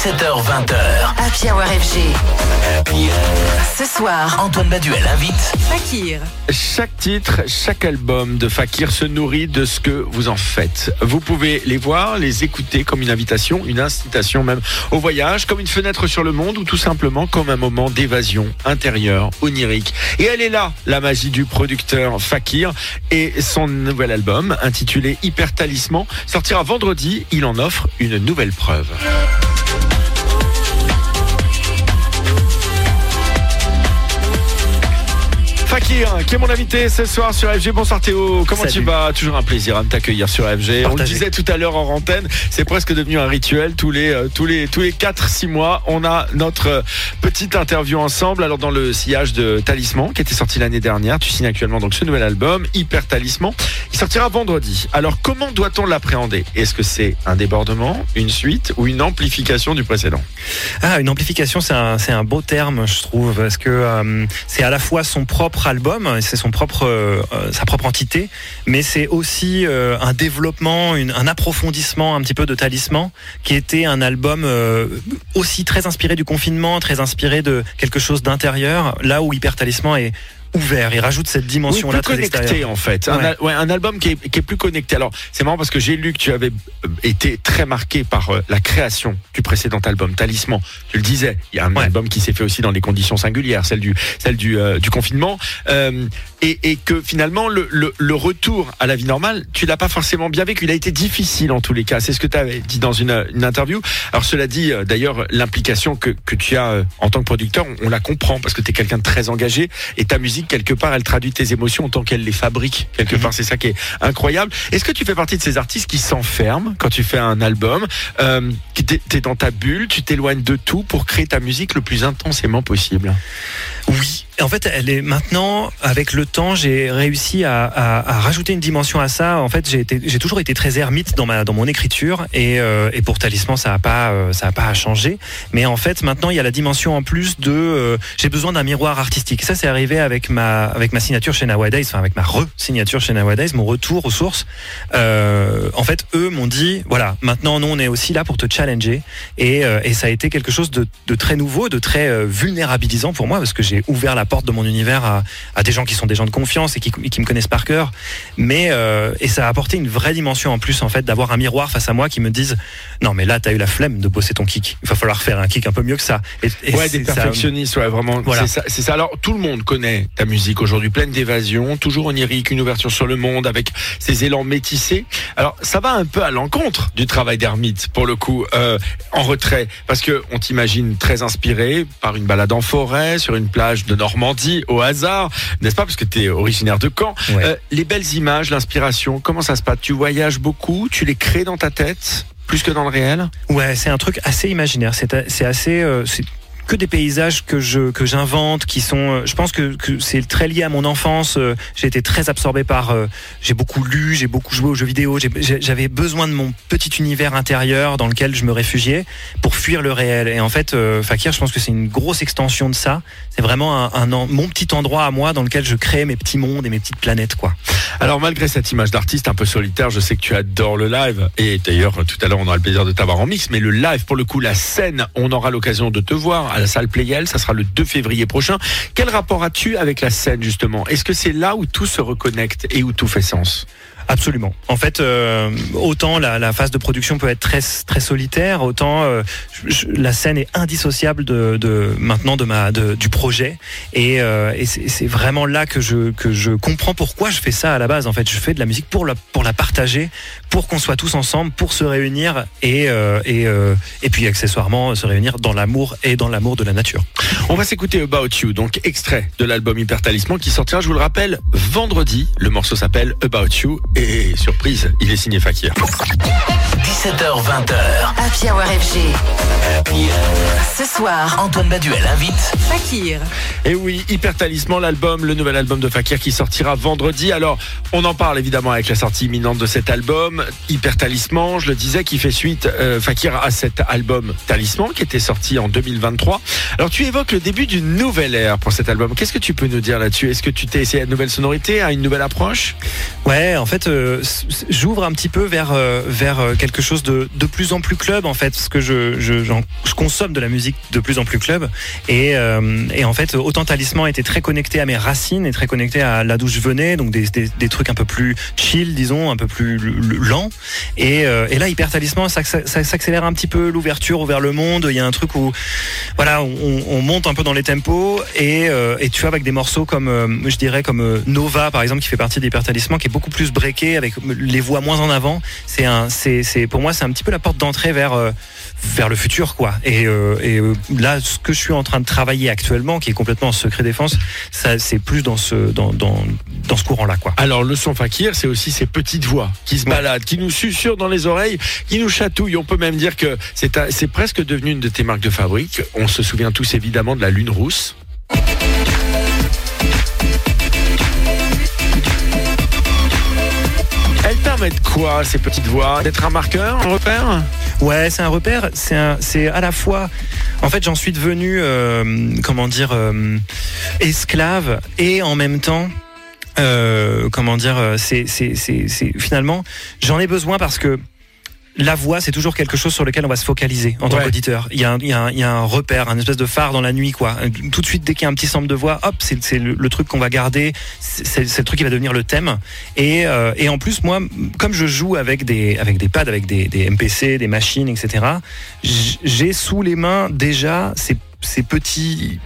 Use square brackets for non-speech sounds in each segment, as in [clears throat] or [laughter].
17h20h. Happy Hour FG. Ce soir, Antoine Baduel invite Fakir. Chaque titre, chaque album de Fakir se nourrit de ce que vous en faites. Vous pouvez les voir, les écouter comme une invitation, une incitation même au voyage, comme une fenêtre sur le monde ou tout simplement comme un moment d'évasion intérieure, onirique. Et elle est là, la magie du producteur Fakir et son nouvel album intitulé Hyper Talisman sortira vendredi. Il en offre une nouvelle preuve. Fakir, qui est mon invité ce soir sur FG. Bonsoir Théo, comment tu vas? Toujours un plaisir hein, de t'accueillir sur FG. On le disait tout à l'heure en antenne, c'est presque devenu un rituel. Tous les euh, tous les tous les 4-6 mois, on a notre euh, petite interview ensemble. Alors dans le sillage de Talisman, qui était sorti l'année dernière, tu signes actuellement donc ce nouvel album, Hyper Talisman. Il sortira vendredi. Alors comment doit-on l'appréhender? Est-ce que c'est un débordement, une suite ou une amplification du précédent? Ah, une amplification, c'est un, un beau terme, je trouve, parce que euh, c'est à la fois son propre album, et c'est son propre, euh, euh, sa propre entité, mais c'est aussi euh, un développement, un approfondissement un petit peu de Talisman, qui était un album aussi très inspiré du confinement, très inspiré de quelque chose d'intérieur, là où Hyper Talisman est ouvert, il rajoute cette Oui, dimension-là plus très connecté en fait. Un, Ouais. al- ouais, un album qui est, qui est plus connecté. Alors c'est marrant parce que j'ai lu que tu avais euh, été très marqué par euh, la création du précédent album Talisman. Tu le disais, il y a un Ouais. album qui s'est fait aussi dans des conditions singulières, celle du celle du, euh, du confinement, Euh, et, et que finalement le, le, le retour à la vie normale, tu l'as pas forcément bien vécu. Il a été difficile en tous les cas. C'est ce que tu avais dit dans une, une interview. Alors cela dit, d'ailleurs, l'implication que, que tu as en tant que producteur, on, on la comprend parce que tu es quelqu'un de très engagé et ta musique quelque part, elle traduit tes émotions autant qu'elle les fabrique quelque Mhm. part. C'est ça qui est incroyable. Est-ce que tu fais partie de ces artistes qui s'enferment quand tu fais un album, euh, t'es dans ta bulle, tu t'éloignes de tout pour créer ta musique le plus intensément possible? Oui. En fait, elle est maintenant, avec le temps, j'ai réussi à, rajouter une dimension à ça. En fait, j'ai toujours été très ermite dans ma, dans mon écriture, et, euh, et pour Talisman, ça a pas, euh, pas changé. Mais en fait, maintenant, il y a la dimension en plus de, euh, j'ai besoin d'un miroir artistique. Ça, c'est arrivé avec ma, avec ma signature chez Nowadays, enfin avec ma re-signature chez Nowadays, mon retour aux sources. En fait, eux m'ont dit, voilà, maintenant, nous, on est aussi là pour te challenger, et, et ça a été quelque chose de, de très nouveau, de très vulnérabilisant pour moi, parce que j'ai ouvert la porte de mon univers à, à des gens qui sont des gens de confiance et qui, qui me connaissent par cœur. Mais euh, et ça a apporté une vraie dimension en plus, en fait, d'avoir un miroir face à moi qui me dise, non, mais là, t'as eu la flemme de bosser ton kick. Il va falloir faire un kick un peu mieux que ça. Et, et Ouais, des ça- perfectionnistes, ouais, vraiment. Voilà. C'est ça, c'est ça. Alors, tout le monde connaît ta musique aujourd'hui, pleine d'évasion, toujours onirique, une ouverture sur le monde, avec ses élans métissés. Alors, ça va un peu à l'encontre du travail d'ermite, pour le coup, euh, en retrait, parce que on t'imagine très inspiré par une balade en forêt, sur une plage de Normandie, au hasard, n'est-ce pas, parce que tu es originaire de Caen. Ouais. Euh, les belles images, l'inspiration, comment ça se passe? Tu voyages beaucoup, tu les crées dans ta tête, plus que dans le réel? Ouais, c'est un truc assez imaginaire. C'est assez. euh, que des paysages que je que j'invente qui sont euh, je pense que, c'est très lié à mon enfance euh, j'ai été très absorbé par euh, j'ai beaucoup lu j'ai beaucoup joué aux jeux vidéo j'avais besoin de mon petit univers intérieur dans lequel je me réfugiais pour fuir le réel et en fait Fakir je pense que c'est une grosse extension de ça c'est vraiment un, un mon petit endroit à moi dans lequel je crée mes petits mondes et mes petites planètes quoi Alors malgré cette image d'artiste un peu solitaire, je sais que tu adores le live. Et d'ailleurs, tout à l'heure, on aura le plaisir de t'avoir en mix. Mais le live, pour le coup, la scène, on aura l'occasion de te voir la salle Playel. Ça sera le 2 février prochain. Quel rapport as-tu avec la scène, justement? Est-ce que c'est là où tout se reconnecte et où tout fait sens? Absolument. En fait, euh, autant la, phase de production peut être très très solitaire, autant euh, la scène est indissociable de, maintenant de du projet. Et, euh, c'est vraiment là que je que je comprends pourquoi je fais ça à la base. En fait, je fais de la musique pour la pour la partager, pour qu'on soit tous ensemble, pour se réunir et et et puis accessoirement se réunir dans l'amour et dans l'amour de la nature. On va s'écouter About You, donc extrait de l'album Hyper Talisman qui sortira, je vous le rappelle, vendredi. Le morceau s'appelle About You. Surprise, il est signé Fakir. 17h20h. Happy Hour FG. Ce soir, Antoine Baduel invite Fakir. Et oui, Hyper Talisman, l'album, le nouvel album de Fakir qui sortira vendredi. Alors, on en parle évidemment avec la sortie imminente de cet album, Hyper Talisman, je le disais, qui fait suite, euh, Fakir, à cet album Talisman qui était sorti en 2023. Alors, tu évoques le début d'une nouvelle ère pour cet album. Qu'est-ce que tu peux nous dire là-dessus? Est-ce que tu t'es essayé à une nouvelle sonorité, à une nouvelle approche? Ouais, en fait, euh, j'ouvre un petit peu vers euh, vers euh, quelque chose de, de plus en plus club en fait, parce que je je, consomme de la musique de plus en plus club. Et et en fait autant Talisman était très connecté à mes racines et très connecté à là d'où je venais, donc des, des, des trucs un peu plus chill disons, un peu plus l- l- lents. Et, et là hyper Talisman ça, ça, s'accélère un petit peu l'ouverture vers le monde, il y a un truc où voilà on, on monte un peu dans les tempos et et tu vois avec des morceaux comme je dirais comme Nova par exemple qui fait partie d'Hyper Talisman qui est beaucoup plus breaké avec les voix moins en avant c'est un c'est c'est pour moi c'est un petit peu la porte d'entrée vers euh, vers le futur quoi et, euh, et euh, là ce que je suis en train de travailler actuellement qui est complètement en secret défense ça c'est plus dans ce dans dans dans ce courant là quoi Alors le son fakir, c'est aussi ces petites voix qui se Ouais. baladent, qui nous susurrent dans les oreilles, qui nous chatouillent. On peut même dire que c'est c'est presque devenu une de tes marques de fabrique. On se souvient tous évidemment de la lune rousse. Permettent quoi ces petites voix? D'être un marqueur, un repère? Ouais, c'est un repère. C'est à la fois. En fait, j'en suis devenu, euh, comment dire, euh, esclave et en même temps. euh, comment dire, c'est finalement, j'en ai besoin parce que la voix, c'est toujours quelque chose sur lequel on va se focaliser en tant Ouais. qu'auditeur. Il y, a un, il, y a un, il y a un repère, un espèce de phare dans la nuit, quoi. Tout de suite, dès qu'il y a un petit sample de voix, hop, c'est, le, le truc qu'on va garder. C'est, le truc qui va devenir le thème. Et, euh, et en plus, moi, comme je joue avec des, avec des pads, avec des, des MPC, des machines, etc., j'ai sous les mains déjà ces, ces petits,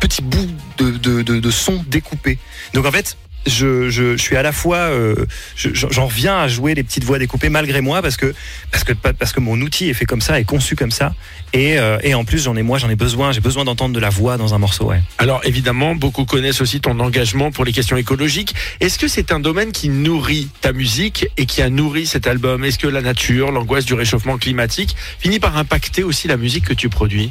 petits bouts de, de, de, de sons découpés. Donc en fait, je, je, je suis à la fois, euh, je- j'en reviens à jouer les petites voix découpées malgré moi parce que parce que parce que mon outil est fait comme ça, est conçu comme ça, et, euh, et en plus j'en ai moi j'en ai besoin, j'ai besoin d'entendre de la voix dans un morceau. Ouais. Alors évidemment, beaucoup connaissent aussi ton engagement pour les questions écologiques. Est-ce que c'est un domaine qui nourrit ta musique et qui a nourri cet album? Est-ce que la nature, l'angoisse du réchauffement climatique finit par impacter aussi la musique que tu produis?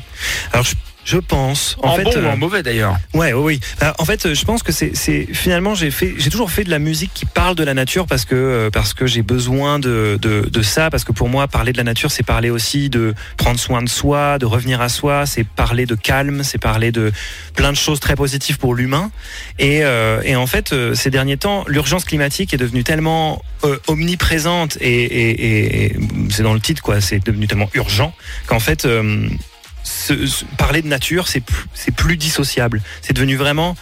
Alors je, je pense en, En, fait, bon ou euh, en mauvais d'ailleurs. Ouais, oui, oui. Bah, en fait, euh, je pense que c'est, finalement j'ai fait, j'ai toujours fait de la musique qui parle de la nature parce que euh, parce que j'ai besoin de, de de ça. Parce que pour moi parler de la nature c'est parler aussi de prendre soin de soi, de revenir à soi, c'est parler de calme, c'est parler de plein de choses très positives pour l'humain. Et euh, et en fait euh, ces derniers temps l'urgence climatique est devenue tellement euh, omniprésente et, et, et c'est dans le titre quoi, c'est devenu tellement urgent qu'en fait parler de nature, c'est plus, c'est plus dissociable. C'est devenu vraiment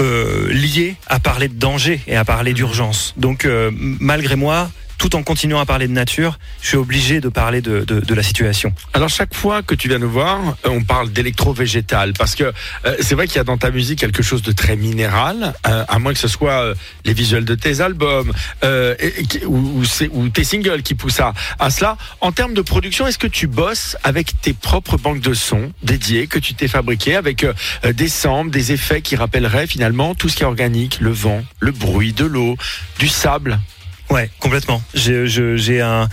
euh, lié à parler de danger et à parler d'urgence. Donc, euh, malgré moi, tout en continuant à parler de nature, je suis obligé de parler de, la situation. Alors chaque fois que tu viens nous voir, euh, on parle d'électro-végétal parce que euh, c'est vrai qu'il y a dans ta musique quelque chose de très minéral, euh, à moins que ce soit les visuels de tes albums ou, tes singles qui poussent à, cela. En termes de production, est-ce que tu bosses avec tes propres banques de sons dédiées que tu t'es fabriquées avec des samples, des effets qui rappelleraient finalement tout ce qui est organique, le vent, le bruit, de l'eau, du sable? Ouais, complètement. J'ai un,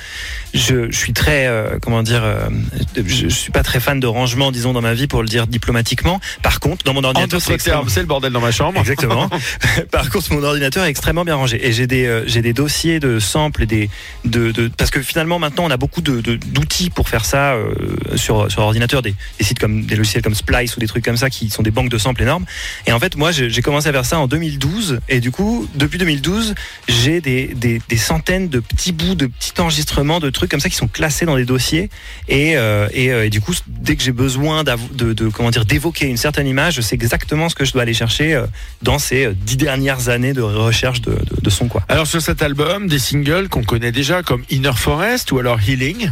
je, je suis très, euh, comment dire, euh, je, je suis pas très fan de rangement, disons, dans ma vie, pour le dire diplomatiquement. Par contre, dans mon ordinateur, c'est extrêmement- le bordel dans ma chambre. Exactement. [laughs] [laughs] Par contre, mon ordinateur est extrêmement bien rangé et j'ai des euh, j'ai des dossiers de samples et des de, de parce que finalement maintenant on a beaucoup de d'outils pour faire ça sur sur ordinateur des, des sites comme des logiciels comme Splice ou des trucs comme ça qui sont des banques de samples énormes. Et en fait, moi j'ai j'ai commencé à faire ça en 2012 et du coup depuis 2012 j'ai des, des des centaines de petits bouts de petits enregistrements de trucs comme ça qui sont classés dans des dossiers et euh, et, euh, et du coup dès que j'ai besoin de, de comment dire d'évoquer une certaine image, je sais exactement ce que je dois aller chercher euh, dans ces dix dernières années de recherche de, de, de son quoi. Alors sur cet album, des singles qu'on connaît déjà comme Inner Forest ou alors Healing.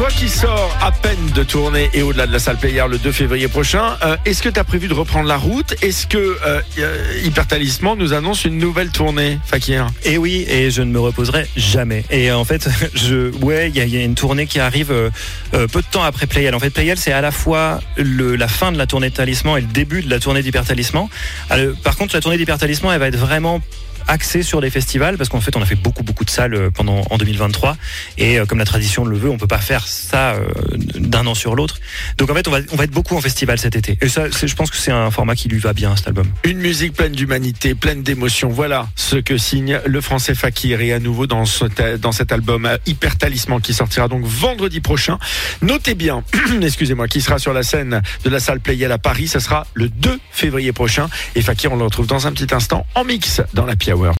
Toi qui sors à peine de tournée et au-delà de la salle Player le 2 février prochain, euh, est-ce que tu as prévu de reprendre la route? Est-ce que euh, euh, Hyper Talisman nous annonce une nouvelle tournée, Fakir? Et oui, et je ne me reposerai jamais. Et en fait, [laughs] je, ouais, il y a, une tournée qui arrive euh, peu de temps après Playel. En fait, Playel, c'est à la fois la fin de la tournée de Talisman et le début de la tournée d'Hyper Talisman. Alors, par contre, la tournée d'Hyper Talisman, elle va être vraiment axé sur des festivals parce qu'en fait on a fait beaucoup beaucoup de salles euh, pendant en 2023 et euh, comme la tradition le veut, on peut pas faire ça euh, d'un an sur l'autre. Donc en fait on va on va être beaucoup en festival cet été. Et ça je pense que c'est un format qui lui va bien cet album. Une musique pleine d'humanité, pleine d'émotion. Voilà ce que signe le français Fakir. Et à nouveau dans, dans cet album Hyper Talisman qui sortira donc vendredi prochain. Notez bien, [clears throat] excusez-moi, qui sera sur la scène de la salle Playel à Paris. Ce sera le 2 février prochain. Et Fakir, on le retrouve dans un petit instant en mix dans la Hour.